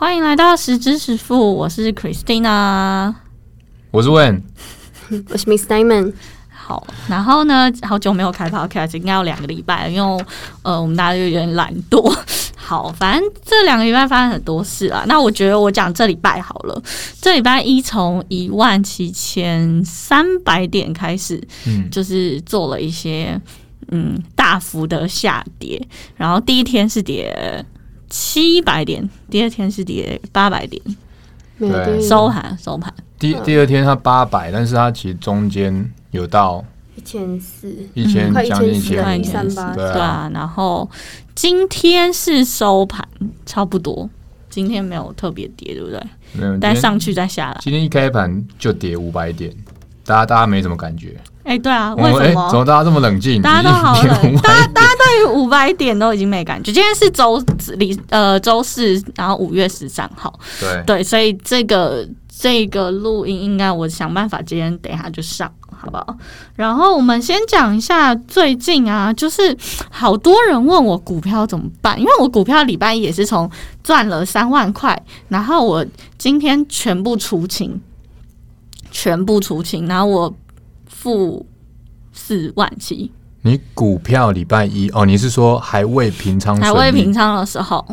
欢迎来到十知十富，我是 Christina，我是 Wen，我是 Miss Diamond。好，然后呢，好久没有开 Podcast，应该有两个礼拜了，因为呃，我们大家就有点懒惰。好，反正这两个礼拜发生很多事啊。那我觉得我讲这礼拜好了，这礼拜一从一万七千三百点开始，嗯，就是做了一些嗯大幅的下跌，然后第一天是跌。七百点，第二天是跌八百点，对，收盘收盘。第第二天它八百，但是它其实中间有到一千四，一千将近一千三八，对啊。然后今天是收盘差不多，今天没有特别跌，对不对？没有，但上去再下来。今天一开盘就跌五百点，大家大家没什么感觉。哎，对啊，为什么？怎么大家这么冷静？大家都好冷，大家大家对于五百点都已经没感觉。今天是周里呃周四，然后五月十三号，对对，所以这个这个录音应该我想办法今天等一下就上，好不好？然后我们先讲一下最近啊，就是好多人问我股票怎么办，因为我股票礼拜一也是从赚了三万块，然后我今天全部出清，全部出清，然后我。负四万七，你股票礼拜一哦？你是说还未平仓？还未平仓的时候，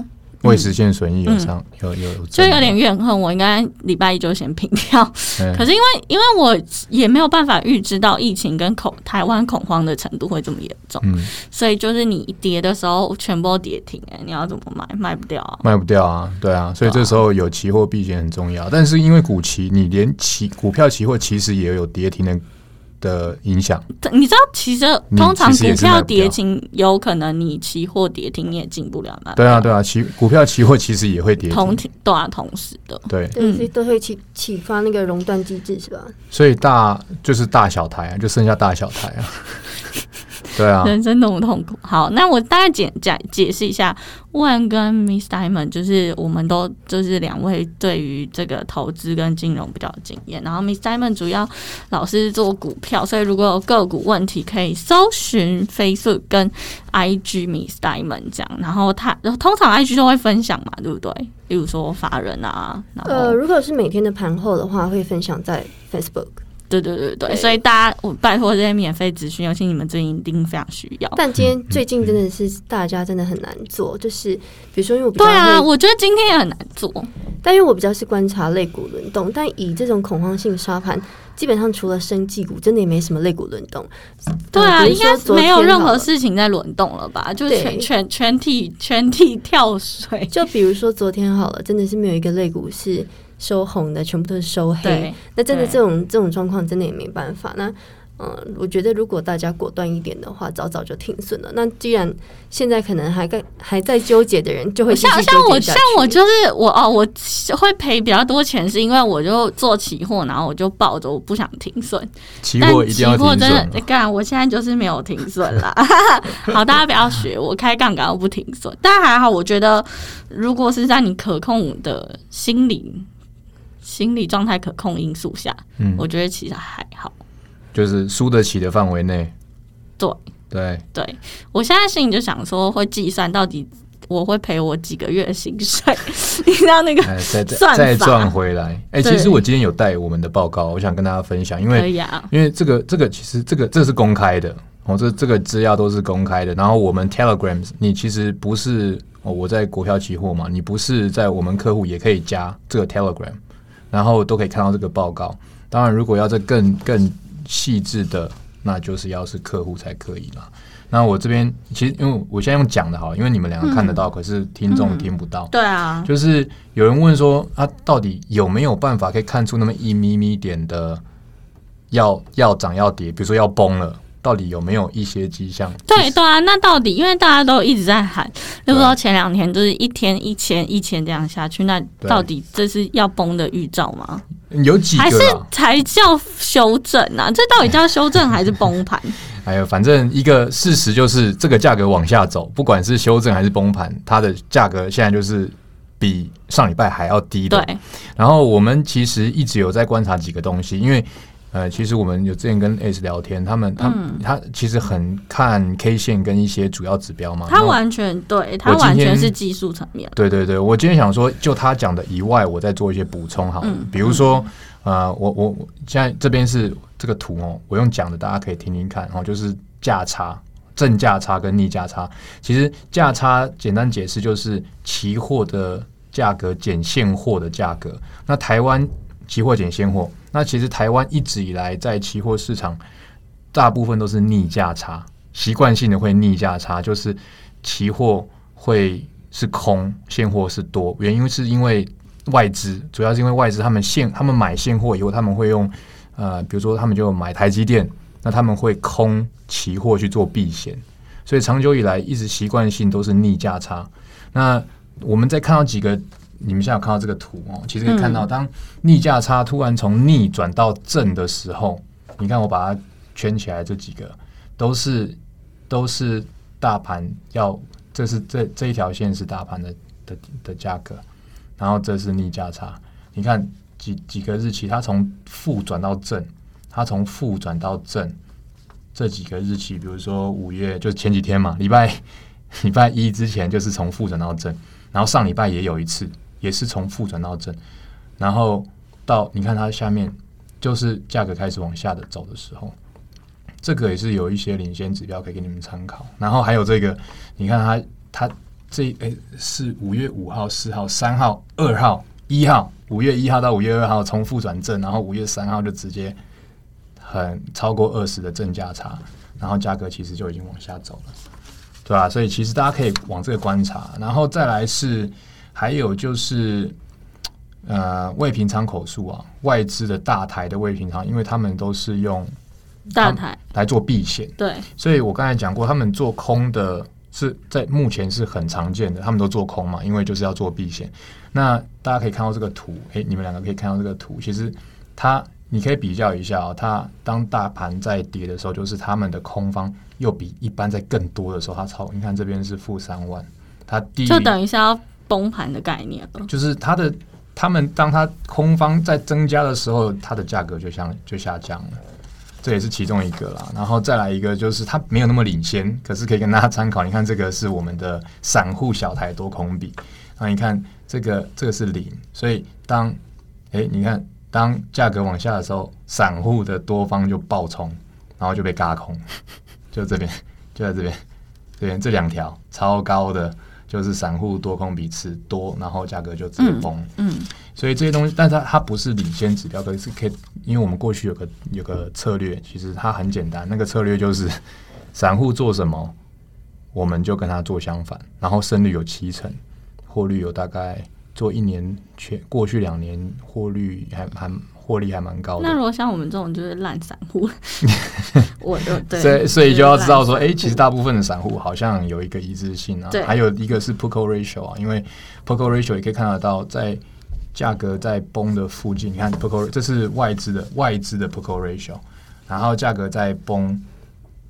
未实现损益有仓有有，就有点怨恨。我应该礼拜一就先平掉，可是因为因为我也没有办法预知到疫情跟恐台湾恐慌的程度会这么严重，所以就是你跌的时候全部跌停，哎，你要怎么卖？卖不掉啊，卖不掉啊，对啊，所以这时候有期货避险很重要。但是因为股期，你连期股票期货其实也有跌停的。的影响，你知道，其实通常股票跌停，有可能你期货跌停你也进不了那。对啊，对啊，期股票期货其实也会跌停，同对啊，同时的。对，对，所以都会启启发那个熔断机制，是吧？所以大就是大小台啊，就剩下大小台啊。对啊，人生多么痛苦。好，那我大概解解解释一下，One 跟 Miss Diamond 就是我们都就是两位对于这个投资跟金融比较有经验。然后 Miss Diamond 主要老是做股票，所以如果有个股问题，可以搜寻 Facebook 跟 IG Miss Diamond 这样。然后他通常 IG 都会分享嘛，对不对？例如说法人啊，呃，如果是每天的盘后的话，会分享在 Facebook。对对对对，所以大家我拜托这些免费资讯，尤其你们最近一定非常需要。但今天最近真的是大家真的很难做，就是比如说因为我对啊，我觉得今天也很难做。但因为我比较是观察肋骨轮动，但以这种恐慌性沙盘，基本上除了生技股，真的也没什么肋骨轮动。对啊，应该没有任何事情在轮动了吧？就全全全体全体跳水。就比如说昨天好了，真的是没有一个肋骨是。收红的全部都是收黑，那真的这种这种状况真的也没办法。那嗯，我觉得如果大家果断一点的话，早早就停损了。那既然现在可能还在还在纠结的人，就会像像我像我就是我哦，我会赔比较多钱，是因为我就做期货，然后我就抱着，我不想停损。期货一定要停损。干，我现在就是没有停损啦。好，大家不要学我开杠杆，我不停损。但还好，我觉得如果是在你可控的心理。心理状态可控因素下，嗯，我觉得其实还好，就是输得起的范围内。对。对。对，我现在心里就想说，会计算到底我会赔我几个月薪水，你知道那个再再赚回来。哎，其实我今天有带我们的报告，我想跟大家分享，因为因为这个这个其实这个这是公开的，哦，这这个资料都是公开的。然后我们 Telegram，你其实不是哦，我在国票期货嘛，你不是在我们客户也可以加这个 Telegram。然后都可以看到这个报告。当然，如果要这更更细致的，那就是要是客户才可以了。那我这边其实因为我现在用讲的哈，因为你们两个看得到，可是听众听不到。对啊，就是有人问说，他到底有没有办法可以看出那么一咪咪点的要要涨要跌，比如说要崩了。到底有没有一些迹象？对对啊，那到底因为大家都一直在喊，就说前两天就是一天一千一千这样下去，那到底这是要崩的预兆吗？有几个？还是才叫修正啊？这到底叫修正还是崩盘？哎呀，反正一个事实就是这个价格往下走，不管是修正还是崩盘，它的价格现在就是比上礼拜还要低的。对。然后我们其实一直有在观察几个东西，因为。呃，其实我们有之前跟 S 聊天，他们他他其实很看 K 线跟一些主要指标嘛。他完全对他完全是技术层面。对对对，我今天想说，就他讲的以外，我再做一些补充好。嗯。比如说，呃，我我现在这边是这个图哦，我用讲的，大家可以听听看哦，就是价差、正价差跟逆价差。其实价差简单解释就是期货的价格减现货的价格。那台湾期货减现货。那其实台湾一直以来在期货市场，大部分都是逆价差，习惯性的会逆价差，就是期货会是空，现货是多。原因是因为外资，主要是因为外资他们现他们买现货以后，他们会用呃，比如说他们就买台积电，那他们会空期货去做避险，所以长久以来一直习惯性都是逆价差。那我们再看到几个。你们现在有看到这个图哦，其实可以看到，当逆价差突然从逆转到正的时候，你看我把它圈起来，这几个都是都是大盘要，这是这这一条线是大盘的的的价格，然后这是逆价差，你看几几个日期，它从负转到正，它从负转到正，这几个日期，比如说五月，就是前几天嘛，礼拜礼拜一之前就是从负转到正，然后上礼拜也有一次。也是从负转到正，然后到你看它下面就是价格开始往下的走的时候，这个也是有一些领先指标可以给你们参考。然后还有这个，你看它它这诶是五月五号、四号、三号、二号、一号，五月一号到五月二号从负转正，然后五月三号就直接很超过二十的正价差，然后价格其实就已经往下走了，对吧？所以其实大家可以往这个观察，然后再来是。还有就是，呃，未平仓口数啊，外资的大台的未平仓，因为他们都是用大台来做避险，对，所以我刚才讲过，他们做空的是在目前是很常见的，他们都做空嘛，因为就是要做避险。那大家可以看到这个图，诶，你们两个可以看到这个图，其实它你可以比较一下哦，它当大盘在跌的时候，就是他们的空方又比一般在更多的时候，它超，你看这边是负三万，它低就等于是要。崩盘的概念了，就是它的，他们当它空方在增加的时候，它的价格就像就下降了，这也是其中一个啦。然后再来一个，就是它没有那么领先，可是可以跟大家参考。你看这个是我们的散户小台多空比，那你看这个这个是零，所以当哎你看当价格往下的时候，散户的多方就爆冲，然后就被嘎空，就这边就在这边这边这两条超高的。就是散户多空彼此多，然后价格就直接崩。嗯，所以这些东西，但它它不是领先指标，可是可以，因为我们过去有个有个策略，其实它很简单，那个策略就是 散户做什么，我们就跟他做相反，然后胜率有七成，获率有大概做一年全过去两年获率还还。获利还蛮高的。那如果像我们这种就是烂散户，我就对，所以所以就要知道说，哎，其实大部分的散户好像有一个一致性啊。还有一个是 p o c o ratio 啊，因为 p o c o ratio 也可以看得到，在价格在崩的附近，你看 p o c o 这是外资的外资的 p o c o ratio，然后价格在崩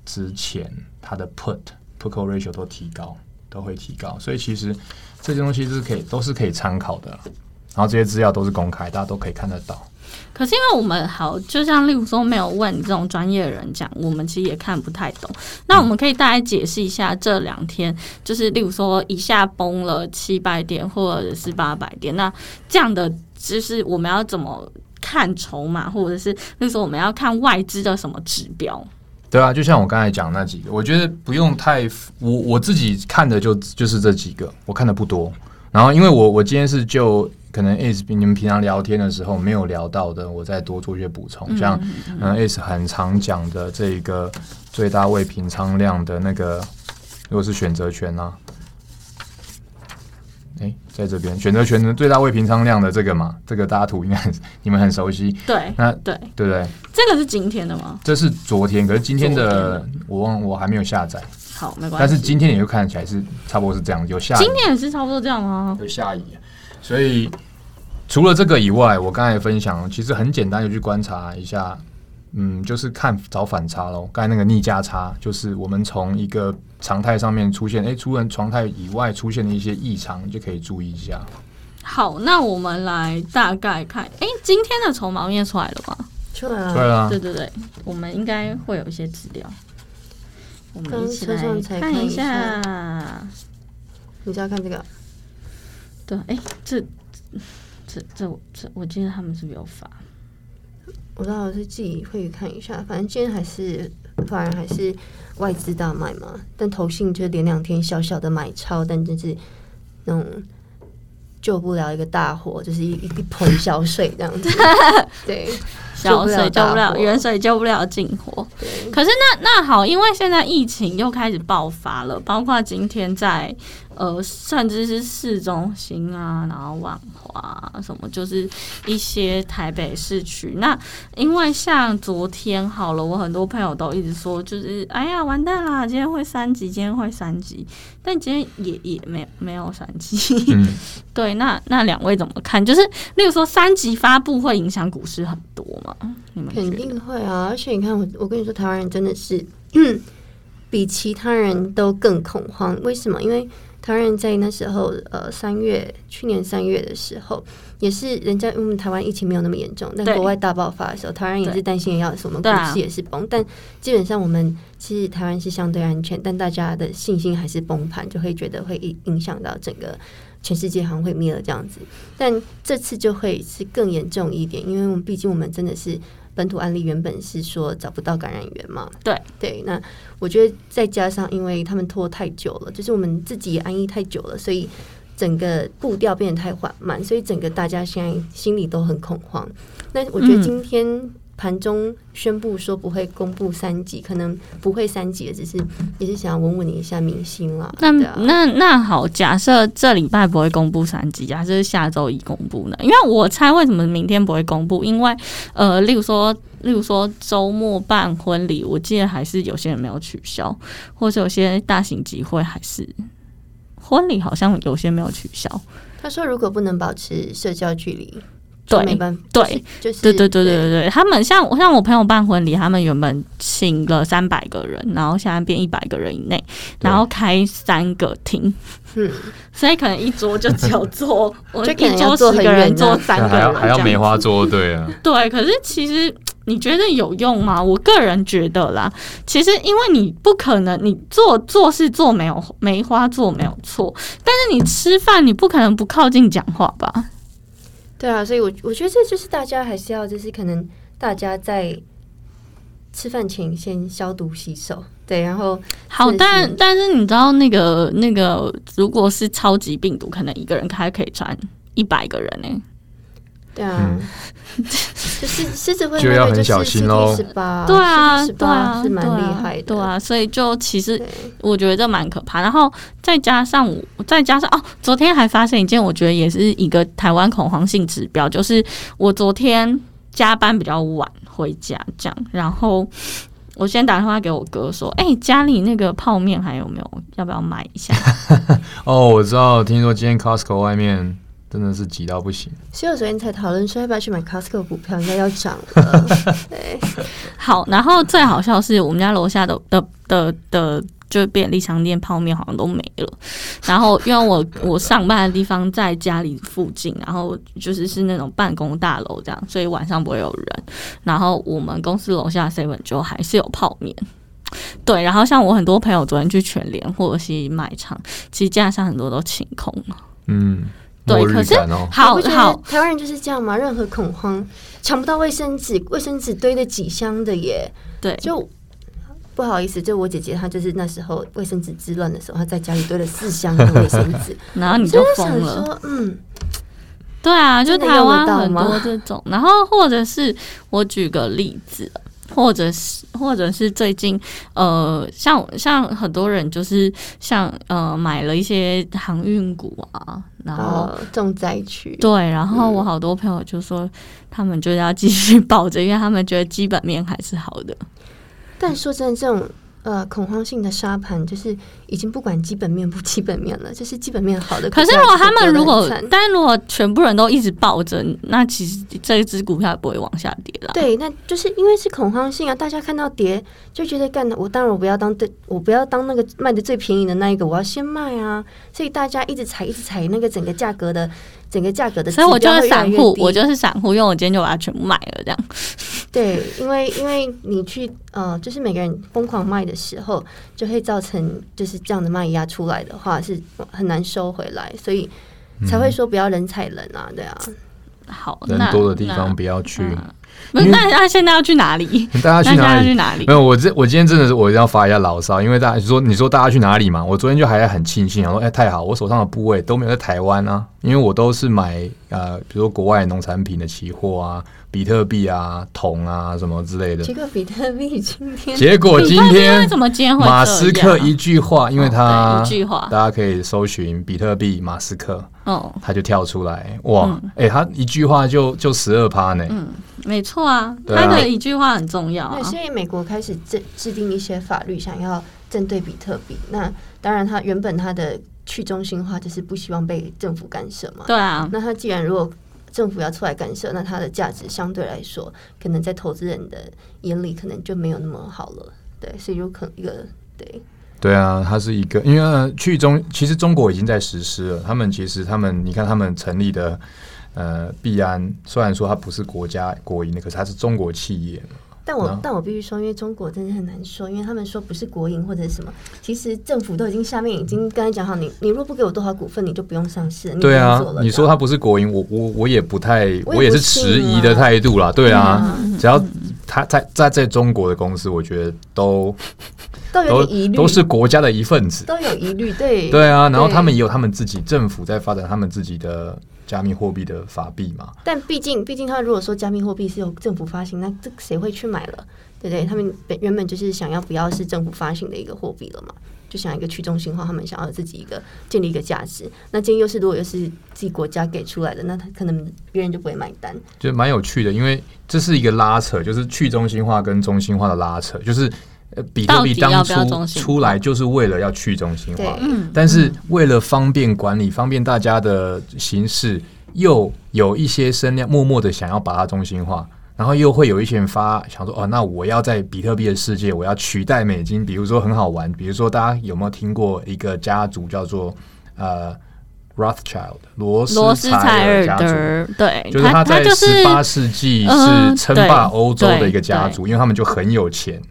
之前，它的 put p o c o ratio 都提高，都会提高，所以其实这些东西是可以都是可以参考的，然后这些资料都是公开，大家都可以看得到。可是因为我们好，就像例如说没有问这种专业人讲，我们其实也看不太懂。那我们可以大概解释一下这两天，就是例如说一下崩了七百点或者是八百点，那这样的就是我们要怎么看筹码，或者是那时候我们要看外资的什么指标？对啊，就像我刚才讲那几个，我觉得不用太我我自己看的就就是这几个，我看的不多。然后因为我我今天是就。可能 S 比你们平常聊天的时候没有聊到的，我再多做一些补充。像嗯 S 很常讲的这个最大未平仓量的那个，如果是选择权呢？哎，在这边选择权的最大未平仓量的这个嘛，这个大家图应该 你们很熟悉。对，那对对不对？这个是今天的吗？这是昨天，可是今天的我忘我还没有下载。好，没关系。但是今天也就看起来是差不多是这样，有下。今天也是差不多这样吗？有下雨。所以除了这个以外，我刚才分享其实很简单，就去观察一下，嗯，就是看找反差喽。刚才那个逆价差，就是我们从一个常态上面出现，哎，除了常态以外出现的一些异常，就可以注意一下。好，那我们来大概看，哎，今天的筹码面出来了吗？出来了，出来了。对对对，我们应该会有一些资料，我们一起来看一下。你是要看这个？对，哎，这这这这，我记得他们是有发。我知道我是自己会看一下，反正今天还是反而还是外资大卖嘛，但投信就连两天小小的买超，但就是那种。救不了一个大火，就是一一盆小水这样子。对，小水救不了，远水救不了近火。可是那那好，因为现在疫情又开始爆发了，包括今天在。呃，甚至是市中心啊，然后万华什么，就是一些台北市区。那因为像昨天好了，我很多朋友都一直说，就是哎呀，完蛋啦，今天会三级，今天会三级，但今天也也没有没有三级。对，那那两位怎么看？就是例如说三级发布会影响股市很多吗？你们肯定会啊！而且你看，我我跟你说，台湾人真的是比其他人都更恐慌。为什么？因为台湾人在那时候，呃，三月去年三月的时候，也是人家因为台湾疫情没有那么严重，但国外大爆发的时候，台湾也是担心要死，我们股市也是崩。但基本上我们其实台湾是相对安全，但大家的信心还是崩盘，就会觉得会影影响到整个全世界好像会灭了这样子。但这次就会是更严重一点，因为我们毕竟我们真的是。本土案例原本是说找不到感染源嘛？对对，那我觉得再加上因为他们拖太久了，就是我们自己也安逸太久了，所以整个步调变得太缓慢，所以整个大家现在心里都很恐慌。那我觉得今天。盘中宣布说不会公布三级，可能不会三级，只是也是想要稳稳你一下民心了。那那那好，假设这礼拜不会公布三级，假设下周一公布呢？因为我猜为什么明天不会公布？因为呃，例如说，例如说周末办婚礼，我记得还是有些人没有取消，或者有些大型集会还是婚礼，好像有些没有取消。他说，如果不能保持社交距离。对，对，就是对对对对对对，他们像像我朋友办婚礼，他们原本请了三百个人，然后现在变一百个人以内，然后开三个厅，嗯，所以可能一桌就只有坐，我一桌十个人坐三个人，还要梅花桌，对啊，对。可是其实你觉得有用吗？我个人觉得啦，其实因为你不可能，你做做事做没有梅花做没有错，但是你吃饭你不可能不靠近讲话吧？对啊，所以，我我觉得这就是大家还是要，就是可能大家在吃饭前先消毒洗手，对，然后好，但但是你知道那个那个，如果是超级病毒，可能一个人还可以传一百个人呢。对啊，就是狮子会就要很小心喽。对啊，对啊，是蛮厉害的。对啊，所以就其实我觉得这蛮可怕。然后再加上我，再加上哦，昨天还发生一件，我觉得也是一个台湾恐慌性指标，就是我昨天加班比较晚回家，这样，然后我先打电话给我哥说：“哎，家里那个泡面还有没有？要不要买一下？” 哦，我知道，听说今天 Costco 外面。真的是急到不行，所以我昨天才讨论说要不要去买 Costco 股票，应该要涨了。对，好，然后最好笑是我们家楼下的的的的，就便利商店泡面好像都没了。然后因为我我上班的地方在家里附近，然后就是是那种办公大楼这样，所以晚上不会有人。然后我们公司楼下 seven 就还是有泡面。对，然后像我很多朋友昨天去全联或者是卖场，其实架上很多都清空了。嗯。对，可是好好，台湾人就是这样嘛。任何恐慌，抢不到卫生纸，卫生纸堆了几箱的耶。对，就不好意思，就我姐姐她就是那时候卫生纸之乱的时候，她在家里堆了四箱的卫生纸，然后你就疯了。嗯，对啊，就台湾很多这种，然后或者是我举个例子。或者是，或者是最近，呃，像像很多人就是像呃买了一些航运股啊，然后重灾区。对，然后我好多朋友就说，他们就要继续抱着，因为他们觉得基本面还是好的。但说真的，这种。呃，恐慌性的沙盘就是已经不管基本面不基本面了，就是基本面好的。可是如果他们如果，但如果全部人都一直抱着，那其实这一只股票也不会往下跌了。对，那就是因为是恐慌性啊，大家看到跌就觉得干的，我当然我不要当对，我不要当那个卖的最便宜的那一个，我要先卖啊。所以大家一直踩，一直踩那个整个价格的整个价格的，所以我就是散户，我就是散户，因为我今天就把它全部卖了，这样。对，因为因为你去呃，就是每个人疯狂卖的时候，就会造成就是这样的卖压出来的话是很难收回来，所以才会说不要人踩人啊，对啊。好，人多的地方不要去。那那现在要去哪里？大家去哪里？去哪里？没有，我这我今天真的是我一定要发一下牢骚，因为大家说你说大家去哪里嘛？我昨天就还很庆幸，我说哎太好，我手上的部位都没有在台湾啊，因为我都是买呃，比如说国外农产品的期货啊。比特币啊，铜啊，什么之类的。结果比特币今天，结果今天怎么今马斯克一句话，因为他一句话，大家可以搜寻比特币马斯克，哦，他就跳出来，哇，哎，他一句话就就十二趴呢。嗯，没错啊，他的一句话很重要。对，所以美国开始制制定一些法律，想要针对比特币。那当然，他原本他的去中心化就是不希望被政府干涉嘛。对啊，那他既然如果政府要出来干涉，那它的价值相对来说，可能在投资人的眼里，可能就没有那么好了。对，所以有可能一个对。对啊，它是一个，因为去中其实中国已经在实施了。他们其实他们，你看他们成立的呃币安，虽然说它不是国家国营的，可是它是中国企业。但我但我必须说，因为中国真的很难说，因为他们说不是国营或者什么，其实政府都已经下面已经刚才讲好，你你若不给我多少股份，你就不用上市。对啊，你说它不是国营，我我我也不太，我也是迟疑的态度啦。对啊，只要他在在在中国的公司，我觉得都都有疑虑，都是国家的一份子，都有疑虑。对对啊，然后他们也有他们自己政府在发展他们自己的。加密货币的法币嘛，但毕竟，毕竟他如果说加密货币是由政府发行，那这谁会去买了？对不对？他们本原本就是想要不要是政府发行的一个货币了嘛，就想一个去中心化，他们想要自己一个建立一个价值。那今天又是如果又是自己国家给出来的，那他可能别人就不会买单。就蛮有趣的，因为这是一个拉扯，就是去中心化跟中心化的拉扯，就是。比特币当初出来就是为了要去中心化，但是为了方便管理、方便大家的形式，又有一些声量默默的想要把它中心化，然后又会有一些人发想说：“哦，那我要在比特币的世界，我要取代美金。”比如说很好玩，比如说大家有没有听过一个家族叫做呃 Rothschild 罗斯柴尔家族？对，就是他在十八世纪是称霸欧洲的一个家族，因为他们就很有钱。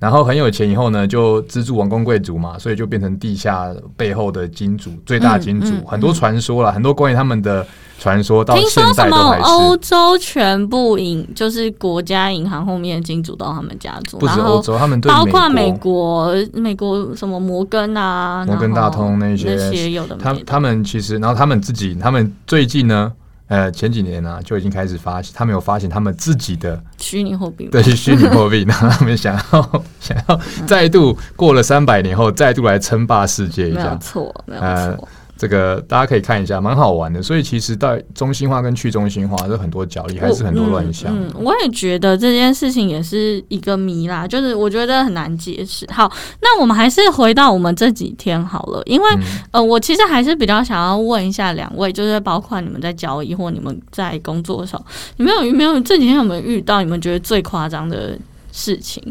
然后很有钱以后呢，就资助王公贵族嘛，所以就变成地下背后的金主，最大金主。很多传说了，很多关于他们的传说，到现在都还是。欧洲全部银就是国家银行后面的金主都他们家族，不止欧洲，他们包括美国，美国什么摩根啊，摩根大通那些那些有的，他他们其实，然后他们自己，他们最近呢。呃，前几年呢就已经开始发，他们有发行他们自己的虚拟货币，对，虚拟货币，然后他们想要想要再度过了三百年后，再度来称霸世界一下，没有错，没有错。这个大家可以看一下，蛮好玩的。所以其实到中心化跟去中心化，这很多角力，还是很多乱象。嗯，我也觉得这件事情也是一个谜啦，就是我觉得很难解释。好，那我们还是回到我们这几天好了，因为呃，我其实还是比较想要问一下两位，就是包括你们在交易或你们在工作的时候，你们有没有这几天有没有遇到你们觉得最夸张的事情，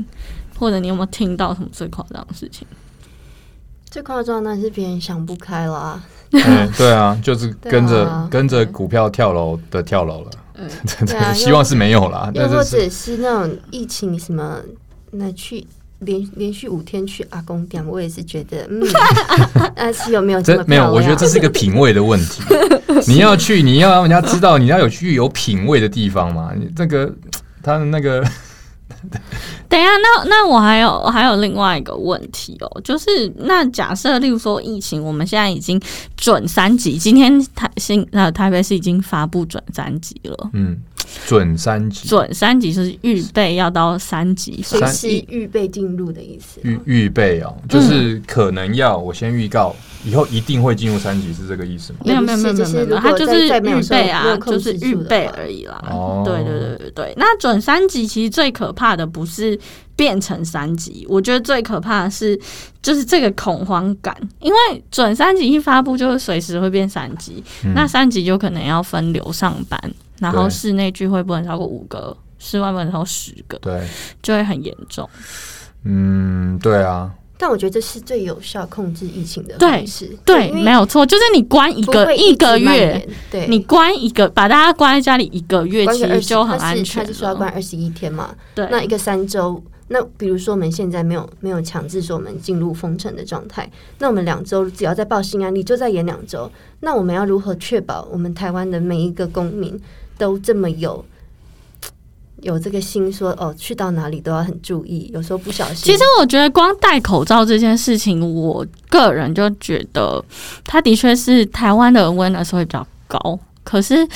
或者你有没有听到什么最夸张的事情？最夸张那是别人想不开了。嗯，对啊，就是跟着跟着股票跳楼的跳楼了。嗯，希望是没有啦。又或者是那种疫情什么，那去连连续五天去阿公店，我也是觉得，嗯，但是有没有这没有？我觉得这是一个品味的问题。你要去，你要让人家知道你要有去有品味的地方嘛。你这个他的那个。等一下，那那我还有还有另外一个问题哦，就是那假设，例如说疫情，我们现在已经准三级，今天台新呃台北市已经发布准三级了，嗯，准三级，准三级是预备要到三级，随时预备进入的意思，预预备哦，就是可能要我先预告。以后一定会进入三级，是这个意思吗？没有没有没有没有，他就是预备啊，就是预备而已啦。哦，对对对对对。那准三级其实最可怕的不是变成三级，我觉得最可怕的是就是这个恐慌感，因为准三级一发布，就是随时会变三级，那三级就可能要分流上班，然后室内聚会不能超过五个，室外不能超过十个，对，就会很严重。嗯，对啊。但我觉得这是最有效控制疫情的方式。对，没有错，就是你关一个一个月，对，你关一个，把大家关在家里一个月，其实就很安全。他是说要关二十一天嘛？对，那一个三周。那比如说我们现在没有没有强制说我们进入封城的状态，那我们两周只要再报新案例就再延两周。那我们要如何确保我们台湾的每一个公民都这么有有这个心，说哦去到哪里都要很注意，有时候不小心。其实我觉得光戴口罩这件事情，我个人就觉得它的确是台湾的温度会比较高，可是。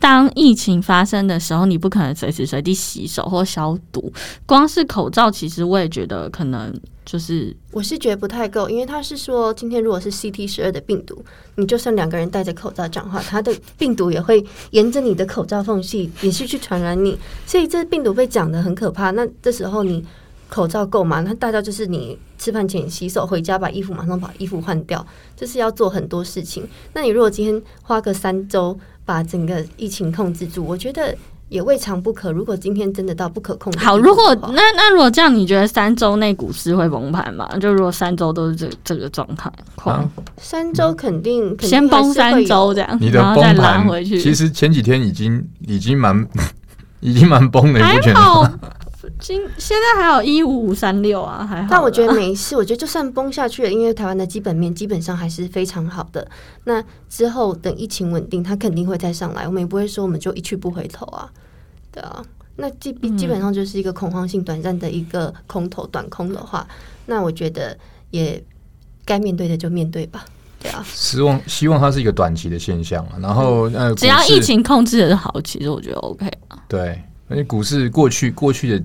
当疫情发生的时候，你不可能随时随地洗手或消毒。光是口罩，其实我也觉得可能就是，我是觉得不太够，因为他是说，今天如果是 CT 十二的病毒，你就算两个人戴着口罩讲话，他的病毒也会沿着你的口罩缝隙也是去传染你。所以这病毒被讲的很可怕。那这时候你口罩够吗？那大家就是你吃饭前洗手，回家把衣服马上把衣服换掉，就是要做很多事情。那你如果今天花个三周。把整个疫情控制住，我觉得也未尝不可。如果今天真的到不可控，好，如果那那如果这样，你觉得三周内股市会崩盘吗？就如果三周都是这这个状态，三周肯定先崩三周这样，你的崩盘回去。其实前几天已经已经蛮 已经蛮崩的，你不觉得吗？今现在还有一五五三六啊，还好。但我觉得没事，我觉得就算崩下去了，因为台湾的基本面基本上还是非常好的。那之后等疫情稳定，它肯定会再上来，我们也不会说我们就一去不回头啊。对啊，那基基本上就是一个恐慌性短暂的一个空头短空的话，那我觉得也该面对的就面对吧。对啊，希望希望它是一个短期的现象啊然后呃，只要疫情控制的好，其实我觉得 OK 啊。对。因为股市过去过去的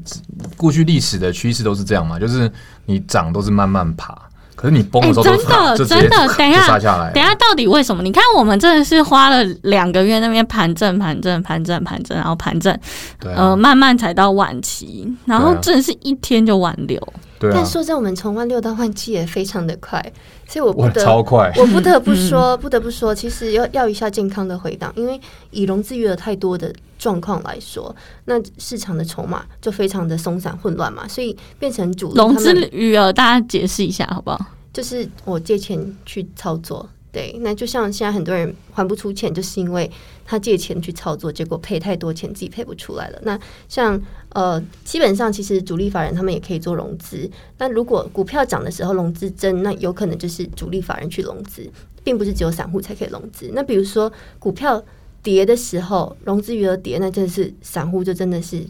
过去历史的趋势都是这样嘛，就是你涨都是慢慢爬，可是你崩的时候真的 真的 等一下。等一下到底为什么？你看我们真的是花了两个月那边盘正盘正盘正盘正，然后盘正，呃，慢慢才到晚期，然后真的是一天就完六。对，但说真，我们从万六到万七也非常的快，所以我不得超快，我不得不说，不得不说，其实要要一下健康的回档，因为以融资余额太多的状况来说，那市场的筹码就非常的松散混乱嘛，所以变成主融资余额，大家解释一下好不好？就是我借钱去操作。对，那就像现在很多人还不出钱，就是因为他借钱去操作，结果赔太多钱，自己赔不出来了。那像呃，基本上其实主力法人他们也可以做融资。那如果股票涨的时候融资增，那有可能就是主力法人去融资，并不是只有散户才可以融资。那比如说股票跌的时候，融资余额跌，那真的是散户就真的是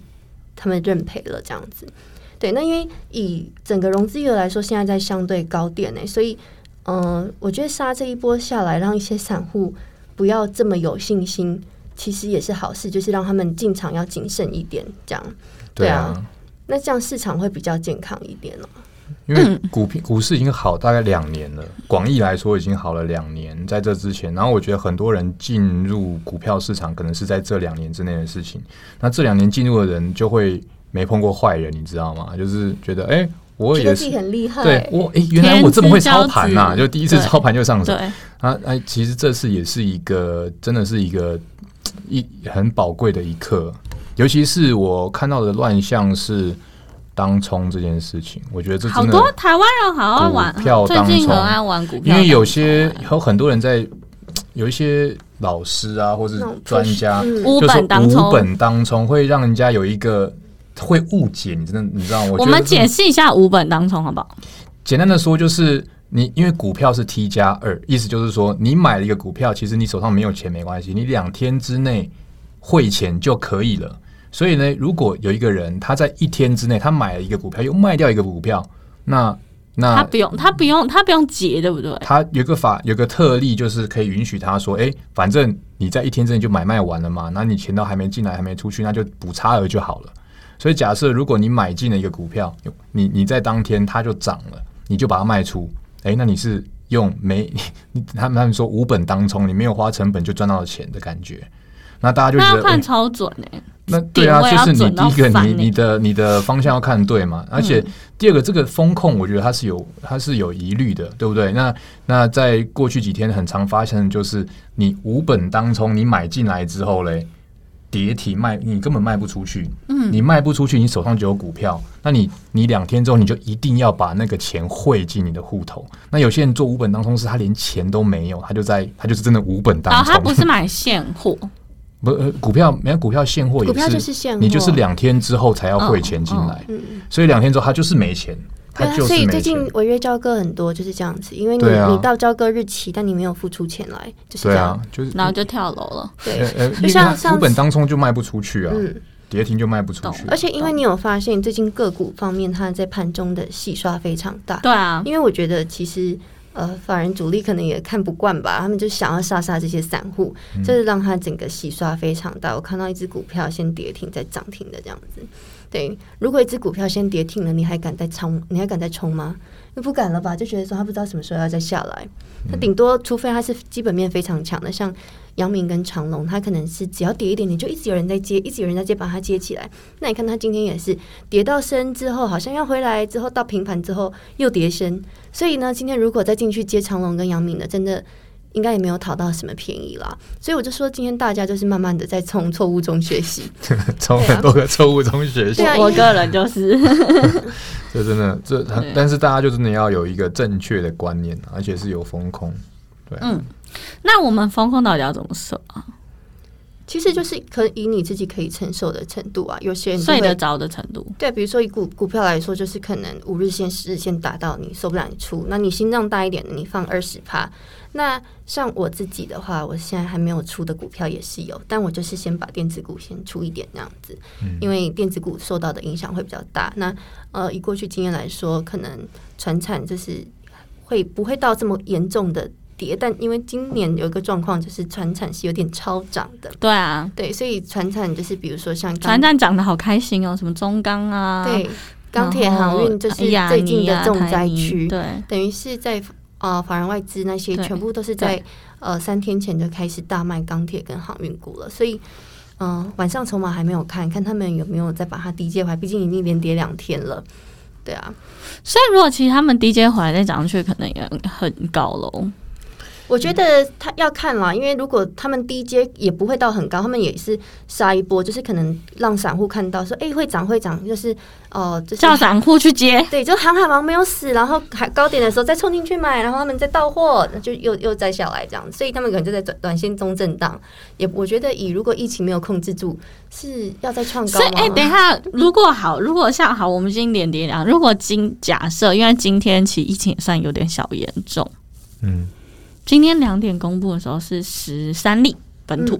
他们认赔了这样子。对，那因为以整个融资余额来说，现在在相对高点呢，所以。嗯，我觉得杀这一波下来，让一些散户不要这么有信心，其实也是好事，就是让他们进场要谨慎一点，这样。对啊，那这样市场会比较健康一点了。因为股股股市已经好大概两年了，广义来说已经好了两年，在这之前，然后我觉得很多人进入股票市场，可能是在这两年之内的事情。那这两年进入的人就会没碰过坏人，你知道吗？就是觉得哎。我也是很厉害，对我哎，原来我这么会操盘呐！就第一次操盘就上手，啊哎，其实这次也是一个，真的是一个一很宝贵的一刻。尤其是我看到的乱象是当冲这件事情，我觉得这好多台湾人好爱玩票，当冲很爱玩股票，因为有些有很多人在有一些老师啊，或者专家，五本当五本当冲会让人家有一个。会误解你，真的，你知道我。我们解释一下五本当中好不好？简单的说，就是你因为股票是 T 加二，意思就是说，你买了一个股票，其实你手上没有钱没关系，你两天之内汇钱就可以了。所以呢，如果有一个人他在一天之内他买了一个股票，又卖掉一个股票，那那他不用他不用他不用结，对不对？他有个法有个特例，就是可以允许他说，哎，反正你在一天之内就买卖完了嘛，那你钱都还没进来还没出去，那就补差额就好了。所以假设如果你买进了一个股票，你你在当天它就涨了，你就把它卖出，哎，那你是用没他们 他们说无本当冲，你没有花成本就赚到了钱的感觉，那大家就觉得看超准哎，那对啊，就是你第一个你你的你的方向要看对嘛，而且第二个这个风控，我觉得它是有它是有疑虑的，对不对？那那在过去几天很常发生的就是你无本当冲，你买进来之后嘞。跌停卖，你根本卖不出去。嗯，你卖不出去，你手上就有股票，那你你两天之后你就一定要把那个钱汇进你的户头。那有些人做无本当中是他连钱都没有，他就在他就是真的无本当中。他不是买现货，不呃股票没有股票现货，股票就是现货，你就是两天之后才要汇钱进来，所以两天之后他就是没钱。对啊，所以最近违约交割很多就是这样子，因为你你到交割日期，但你没有付出钱来，就是这样，就是然后就跳楼了。对，就像股本当中就卖不出去啊，跌停就卖不出去。而且因为你有发现，最近个股方面它在盘中的洗刷非常大。对啊，因为我觉得其实呃，法人主力可能也看不惯吧，他们就想要杀杀这些散户，就是让他整个洗刷非常大。我看到一只股票先跌停再涨停的这样子。对，如果一只股票先跌停了，你还敢再冲？你还敢再冲吗？那不敢了吧？就觉得说他不知道什么时候要再下来。他顶多，除非他是基本面非常强的，像杨明跟长隆，他可能是只要跌一点点，就一直有人在接，一直有人在接，把它接起来。那你看他今天也是跌到深之后，好像要回来之后到平盘之后又跌深。所以呢，今天如果再进去接长隆跟杨明的，真的。应该也没有讨到什么便宜啦，所以我就说今天大家就是慢慢的在从错误中学习，从很多个错误中学习。我个人就是，这真的这，但是大家就真的要有一个正确的观念，而且是有风控。对，嗯，那我们风控到底要怎么设啊？其实就是可以你自己可以承受的程度啊，有些人睡得着的程度。对，比如说以股股票来说，就是可能五日线、十日线打到你受不了你出，那你心脏大一点的，你放二十趴。那像我自己的话，我现在还没有出的股票也是有，但我就是先把电子股先出一点那样子，因为电子股受到的影响会比较大。那呃，以过去经验来说，可能船产就是会不会到这么严重的。跌，但因为今年有一个状况，就是船产是有点超涨的。对啊，对，所以船产就是比如说像船产涨得好开心哦，什么中钢啊，对，钢铁航运就是最近的重灾区。对，等于是在啊，法人外资那些全部都是在呃三天前就开始大卖钢铁跟航运股了。所以嗯，晚上筹码还没有看，看他们有没有再把它低接回来，毕竟已经连跌两天了。对啊，所以如果其实他们低接回来再涨上去，可能也很高喽。我觉得他要看啦，因为如果他们低阶也不会到很高，他们也是杀一波，就是可能让散户看到说，哎，会涨会涨，就是哦，叫散户去接，对，就航海王没有死，然后还高点的时候再冲进去买，然后他们再到货，就又又再下来这样，所以他们可能就在短短线中震荡。也我觉得以如果疫情没有控制住，是要再创高。所以哎，等一下，如果好，如果像好，我们今天跌两，如果今假设，因为今天其实疫情也算有点小严重，嗯。今天两点公布的时候是十三例本土，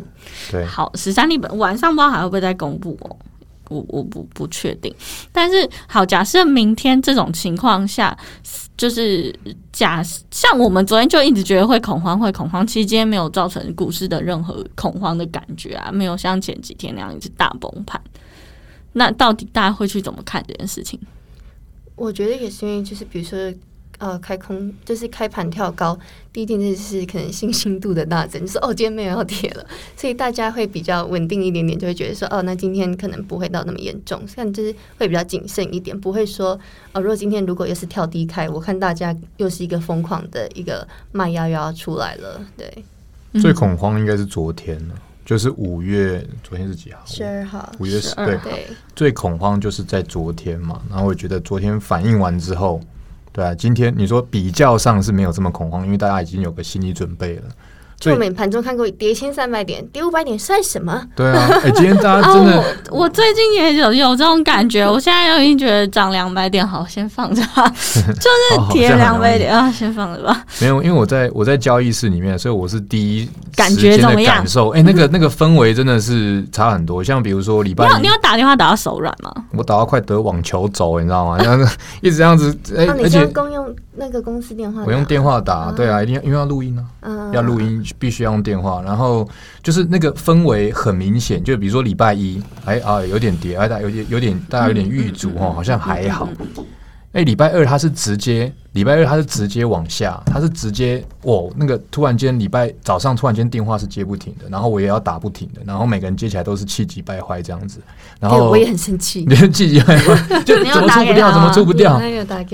对，好，十三例本晚上不知道还会不会再公布哦，我我不不确定。但是好，假设明天这种情况下，就是假像我们昨天就一直觉得会恐慌，会恐慌，其实今天没有造成股市的任何恐慌的感觉啊，没有像前几天那样一直大崩盘。那到底大家会去怎么看这件事情？我觉得也是因为就是比如说。呃，开空就是开盘跳高，第一件事是可能信心度的大增，就是哦，今天没有要跌了，所以大家会比较稳定一点点，就会觉得说哦，那今天可能不会到那么严重，像就是会比较谨慎一点，不会说哦，如果今天如果又是跳低开，我看大家又是一个疯狂的一个卖压又要出来了，对。最恐慌应该是昨天了，就是五月，昨天是几号？十二号。五月十对，最恐慌就是在昨天嘛，然后我觉得昨天反应完之后。对啊，今天你说比较上是没有这么恐慌，因为大家已经有个心理准备了。就我们盘中看过跌千三百点，跌五百点算什么？对啊，哎，今天大家 真的，我最近也有有这种感觉。我现在已经觉得涨两百点好，先放着，就是跌两百点啊，先放着吧。没有，因为我在我在交易室里面，所以我是第一感觉怎么样？感受哎，那个那个氛围真的是差很多。像比如说礼拜，你要打电话打到手软吗？我打到快得网球肘，你知道吗？一直这样子，哎，而且公用那个公司电话，我用电话打，对啊，一定要因为要录音啊，要录音必须要用电话。然后就是那个氛围很明显，就比如说礼拜一，哎啊有点跌，哎大有点有点大家有点遇阻哦，好像还好。哎，礼拜二他是直接礼拜二他是直接往下，他是直接哦，那个突然间礼拜早上突然间电话是接不停的，然后我也要打不停的，然后每个人接起来都是气急败坏这样子，然后我也很生气，你气急败坏，就怎么出不掉，怎么出不掉？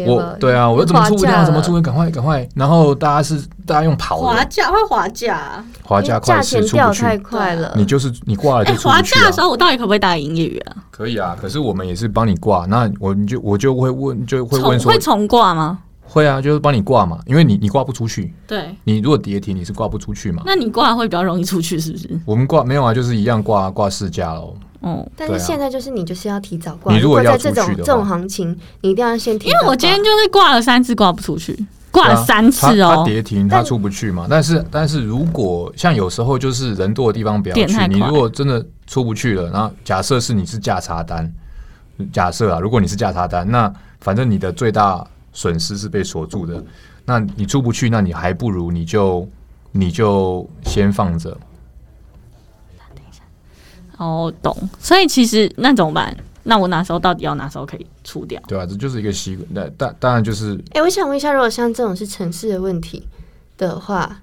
我对啊，我怎么出不掉？怎么出？赶快赶快！然后大家是大家用跑滑价会滑价，滑价价钱掉太快了，你就是你挂了就滑价的时候，我到底可不可以打营业员啊？可以啊，可是我们也是帮你挂，那我你就我就会问，就会问说会重挂吗？会啊，就是帮你挂嘛，因为你你挂不出去。对，你如果跌停，你是挂不出去嘛。那你挂会比较容易出去，是不是？我们挂没有啊，就是一样挂挂市价喽。哦，但是现在就是你就是要提早挂。你如果在这种这种行情，你一定要先提。因为我今天就是挂了三次，挂不出去，挂了三次哦。它跌停，它出不去嘛。但是但是如果像有时候就是人多的地方不要去。你如果真的出不去了，然后假设是你是价差单，假设啊，如果你是价差单，那反正你的最大。损失是被锁住的，那你出不去，那你还不如你就你就先放着。等一下，哦，懂。所以其实那怎么办？那我哪时候到底要哪时候可以出掉？对啊，这就是一个习惯。那当当然就是，哎，我想问一下，如果像这种是城市的问题的话，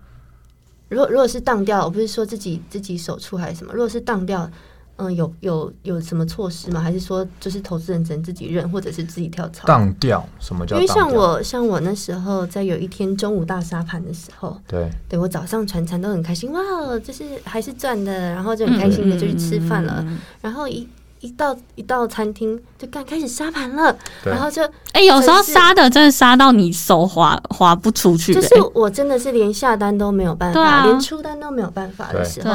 如果如果是当掉，我不是说自己自己手出还是什么？如果是当掉。嗯，有有有什么措施吗？还是说就是投资人只能自己认，或者是自己跳槽？当掉？什么叫？因为像我像我那时候在有一天中午大沙盘的时候，对，对我早上传餐都很开心，哇，就是还是赚的，然后就很开心的就去吃饭了，然后一一到一到餐厅就干开始沙盘了，然后就哎，有时候杀的真的杀到你手滑滑不出去，就是我真的是连下单都没有办法，连出单都没有办法的时候。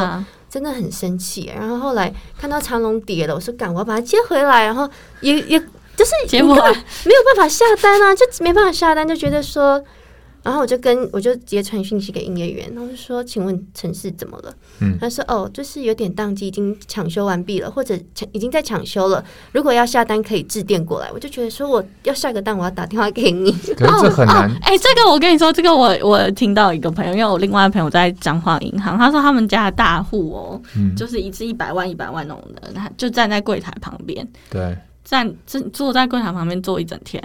真的很生气，然后后来看到长龙跌了，我说：“赶，我要把它接回来。”然后也也就是接不回来，没有办法下单啊，就没办法下单，就觉得说。然后我就跟我就直接传讯息给营业员，然后就说：“请问城市怎么了？”嗯，他说：“哦，就是有点宕机，已经抢修完毕了，或者已经在抢修了。如果要下单，可以致电过来。”我就觉得说：“我要下个单，我要打电话给你。”可是这很难。哎，这个我跟你说，这个我我听到一个朋友，因为我另外的朋友在彰化银行，他说他们家的大户哦，就是一次一百万一百万那种的，他就站在柜台旁边，对，站坐坐在柜台旁边坐一整天。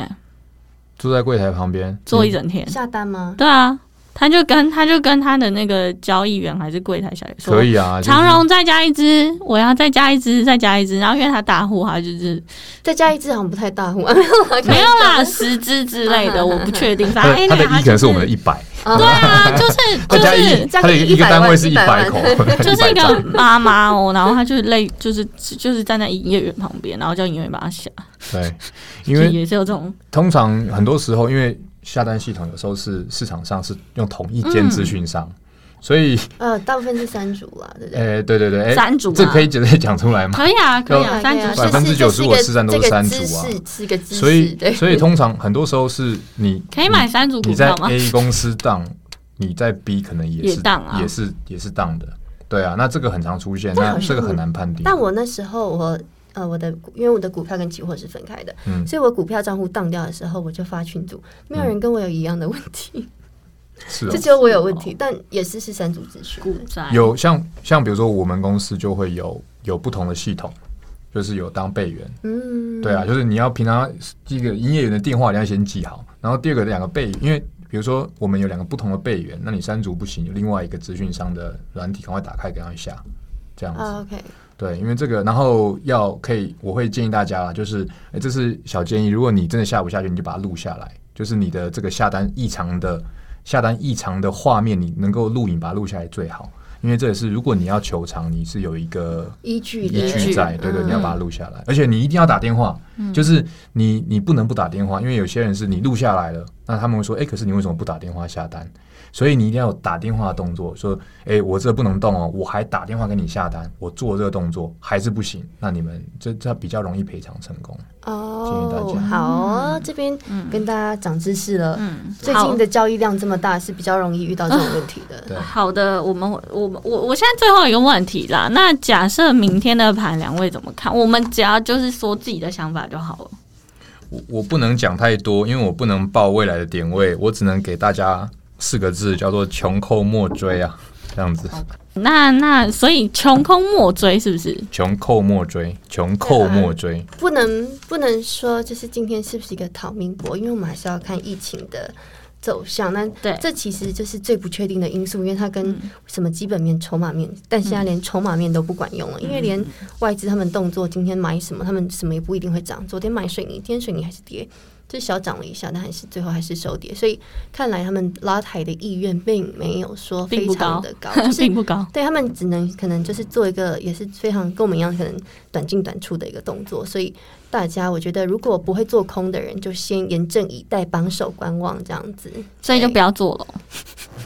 坐在柜台旁边坐一整天下单吗？对啊，他就跟他就跟他的那个交易员还是柜台小姐说，可以啊，长荣再加一只，我要再加一只，再加一只。然后因为他大户，他就是再加一只，好像不太大户，没有啦，十只之类的，我不确定。反正他的一可能是我们的一百，对啊，就是 就是他的一个单位是一百口，就是一个妈妈哦，然后他就累，就是就是站在营业员旁边，然后叫营业员帮他下。对，因为也是有这种。通常很多时候，因为下单系统有时候是市场上是用同一间资讯商，所以呃，大部分是三组啦，对不对？哎，对对对，三组，这可以直接讲出来吗？可以啊，可以啊，三组百分之九十五市占都是三组啊，是个所以所以通常很多时候是你 可以买三组股票吗？你在 A 公司当，你在 B 可能也是当啊，也是也是当的，对啊，那这个很常出现，那这个很难判定。但我那时候我。呃，我的因为我的股票跟期货是分开的，嗯所以我股票账户当掉的时候，我就发群组，没有人跟我有一样的问题，是，就只有我有问题，但也是是三组资讯。有像像比如说我们公司就会有有不同的系统，就是有当备员，嗯，对啊，就是你要平常第一个营业员的电话你要先记好，然后第二个两个备，因为比如说我们有两个不同的备员，那你三组不行，有另外一个资讯商的软体赶快打开给他下，这样子，OK。对，因为这个，然后要可以，我会建议大家啦，就是，哎，这是小建议，如果你真的下不下去，你就把它录下来，就是你的这个下单异常的下单异常的画面，你能够录影把它录下来最好，因为这也是如果你要求偿，你是有一个依据依据在，对对，你要把它录下来，而且你一定要打电话，就是你你不能不打电话，因为有些人是你录下来了，那他们会说，哎，可是你为什么不打电话下单？所以你一定要有打电话的动作，说，哎，我这不能动哦，我还打电话给你下单，我做这个动作还是不行，那你们这这比较容易赔偿成功哦。建议大家好，这边跟大家长知识了。嗯，最近的交易量这么大，是比较容易遇到这种问题的。对，好的，我们我我我现在最后一个问题啦，那假设明天的盘，两位怎么看？我们只要就是说自己的想法就好了。我我不能讲太多，因为我不能报未来的点位，我只能给大家。四个字叫做“穷寇莫追”啊！这样子。那那所以穷寇莫追是不是？穷寇莫追，穷寇莫追，不能不能说就是今天是不是一个逃命波？因为我们还是要看疫情的走向。那对，这其实就是最不确定的因素，因为它跟什么基本面、筹码面，但现在连筹码面都不管用了，因为连外资他们动作，今天买什么，他们什么也不一定会涨。昨天买水泥，今天水泥还是跌。就小涨了一下，但还是最后还是收跌，所以看来他们拉抬的意愿并没有说非常的高，并不高。对他们只能可能就是做一个也是非常跟我们一样，可能短进短出的一个动作。所以大家，我觉得如果不会做空的人，就先严阵以待，绑手观望这样子。所以就不要做了。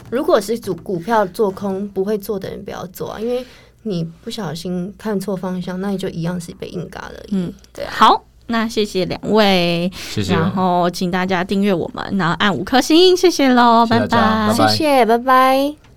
如果是主股票做空不会做的人，不要做啊，因为你不小心看错方向，那你就一样是被硬嘎了。嗯，对，好。那谢谢两位，谢谢。然后请大家订阅我们，然后按五颗星，谢谢喽，拜拜，谢谢，拜拜。